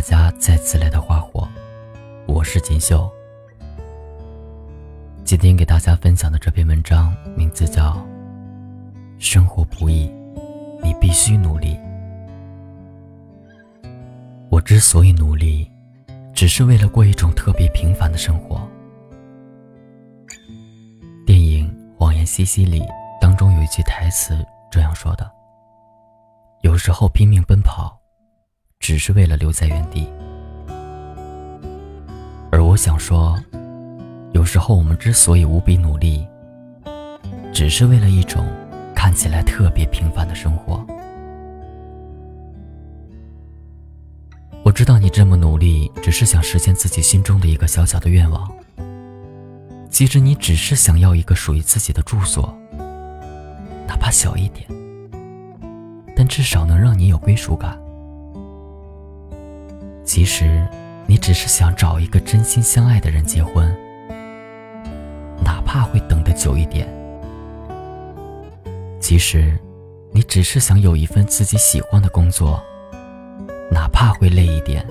大家再次来到花火，我是锦绣。今天给大家分享的这篇文章名字叫《生活不易，你必须努力》。我之所以努力，只是为了过一种特别平凡的生活。电影《谎言西西里》当中有一句台词这样说的：“有时候拼命奔跑。”只是为了留在原地，而我想说，有时候我们之所以无比努力，只是为了一种看起来特别平凡的生活。我知道你这么努力，只是想实现自己心中的一个小小的愿望。其实你只是想要一个属于自己的住所，哪怕小一点，但至少能让你有归属感。其实，你只是想找一个真心相爱的人结婚，哪怕会等得久一点。其实，你只是想有一份自己喜欢的工作，哪怕会累一点。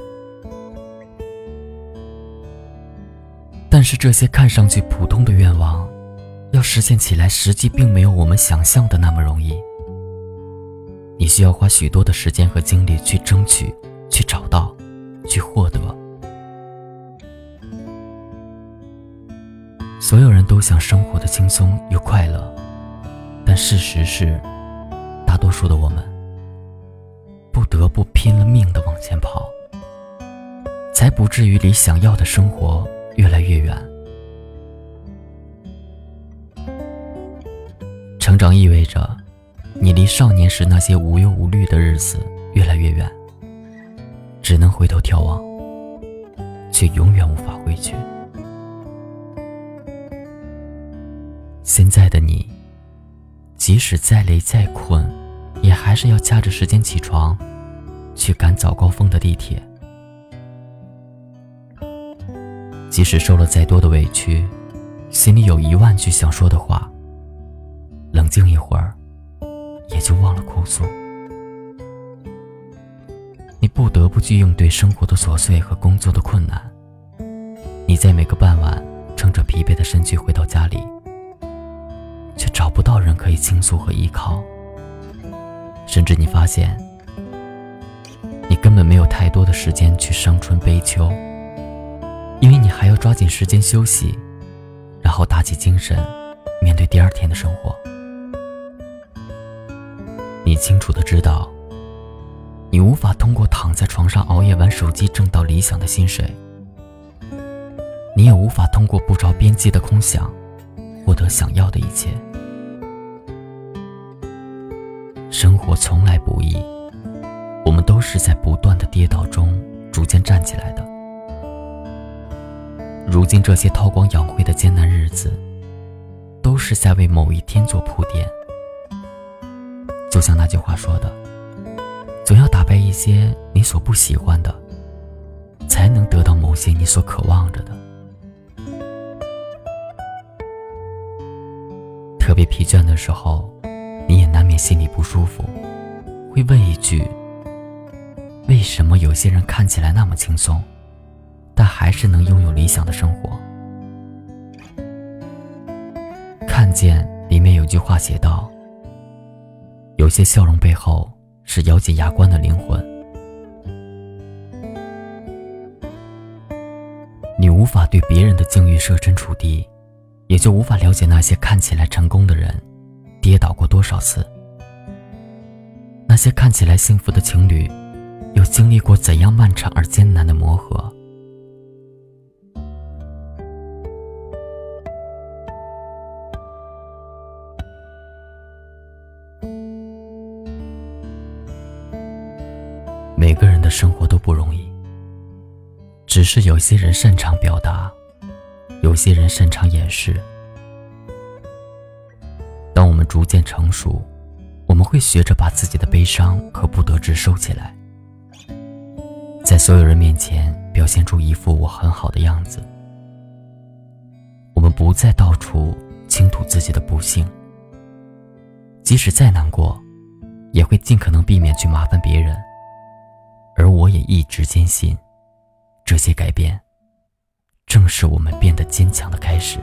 但是这些看上去普通的愿望，要实现起来，实际并没有我们想象的那么容易。你需要花许多的时间和精力去争取，去找到。去获得。所有人都想生活的轻松又快乐，但事实是，大多数的我们不得不拼了命的往前跑，才不至于离想要的生活越来越远。成长意味着，你离少年时那些无忧无虑的日子越来越远。只能回头眺望，却永远无法回去。现在的你，即使再累再困，也还是要掐着时间起床，去赶早高峰的地铁。即使受了再多的委屈，心里有一万句想说的话，冷静一会儿，也就忘了哭诉。不得不去应对生活的琐碎和工作的困难。你在每个傍晚撑着疲惫的身躯回到家里，却找不到人可以倾诉和依靠。甚至你发现，你根本没有太多的时间去伤春悲秋，因为你还要抓紧时间休息，然后打起精神面对第二天的生活。你清楚的知道。你无法通过躺在床上熬夜玩手机挣到理想的薪水，你也无法通过不着边际的空想获得想要的一切。生活从来不易，我们都是在不断的跌倒中逐渐站起来的。如今这些韬光养晦的艰难日子，都是在为某一天做铺垫。就像那句话说的。总要打败一些你所不喜欢的，才能得到某些你所渴望着的。特别疲倦的时候，你也难免心里不舒服，会问一句：为什么有些人看起来那么轻松，但还是能拥有理想的生活？看见里面有句话写道：有些笑容背后。是咬紧牙关的灵魂。你无法对别人的境遇设身处地，也就无法了解那些看起来成功的人，跌倒过多少次；那些看起来幸福的情侣，又经历过怎样漫长而艰难的磨合。只是有些人擅长表达，有些人擅长掩饰。当我们逐渐成熟，我们会学着把自己的悲伤和不得志收起来，在所有人面前表现出一副我很好的样子。我们不再到处倾吐自己的不幸，即使再难过，也会尽可能避免去麻烦别人。而我也一直坚信，这些改变正是我们变得坚强的开始。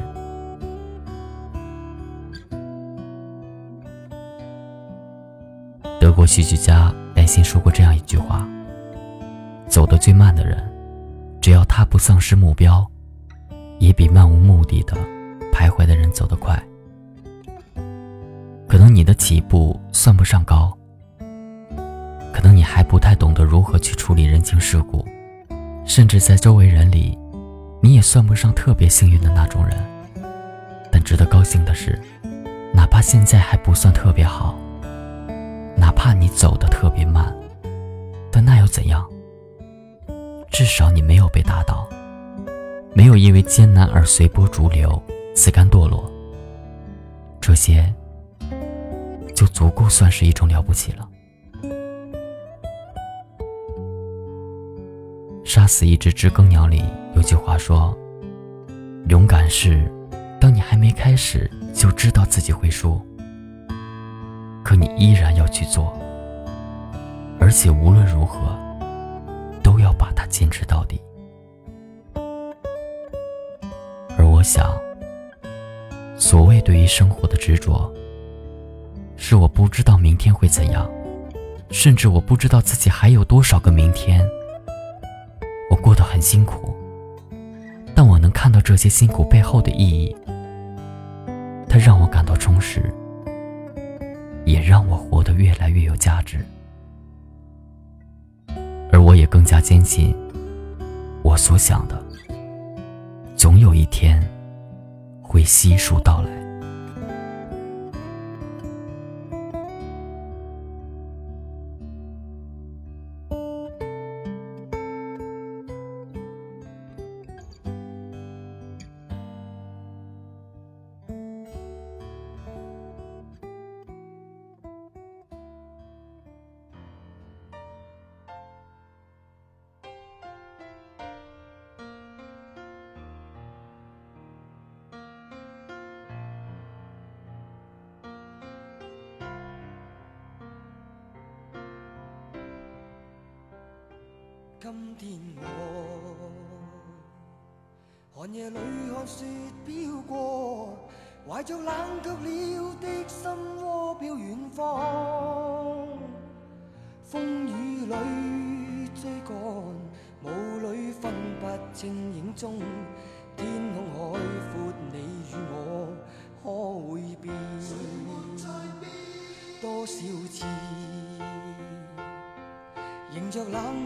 德国戏剧家艾辛说过这样一句话：“走得最慢的人，只要他不丧失目标，也比漫无目的的徘徊的人走得快。”可能你的起步算不上高，可能你还不太懂得如何去处理人情世故，甚至在周围人里，你也算不上特别幸运的那种人。但值得高兴的是，哪怕现在还不算特别好。哪怕你走得特别慢，但那又怎样？至少你没有被打倒，没有因为艰难而随波逐流、自甘堕落。这些就足够算是一种了不起了。杀死一只知更鸟里有句话说：“勇敢是，当你还没开始就知道自己会输。”可你依然要去做，而且无论如何，都要把它坚持到底。而我想，所谓对于生活的执着，是我不知道明天会怎样，甚至我不知道自己还有多少个明天。我过得很辛苦，但我能看到这些辛苦背后的意义，它让我感到充实。也让我活得越来越有价值，而我也更加坚信，我所想的，总有一天会悉数到来。今天我寒夜里看雪飘过，怀着冷却了的心窝飘远方。风雨里追赶，雾里分不清影踪。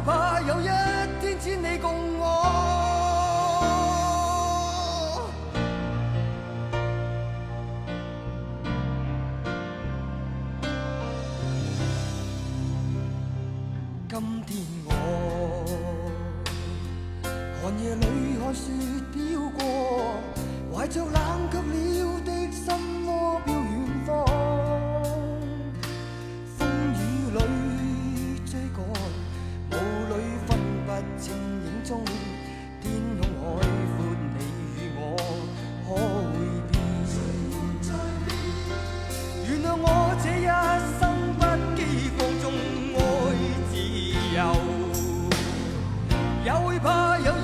怕有一天千里共我？也会怕有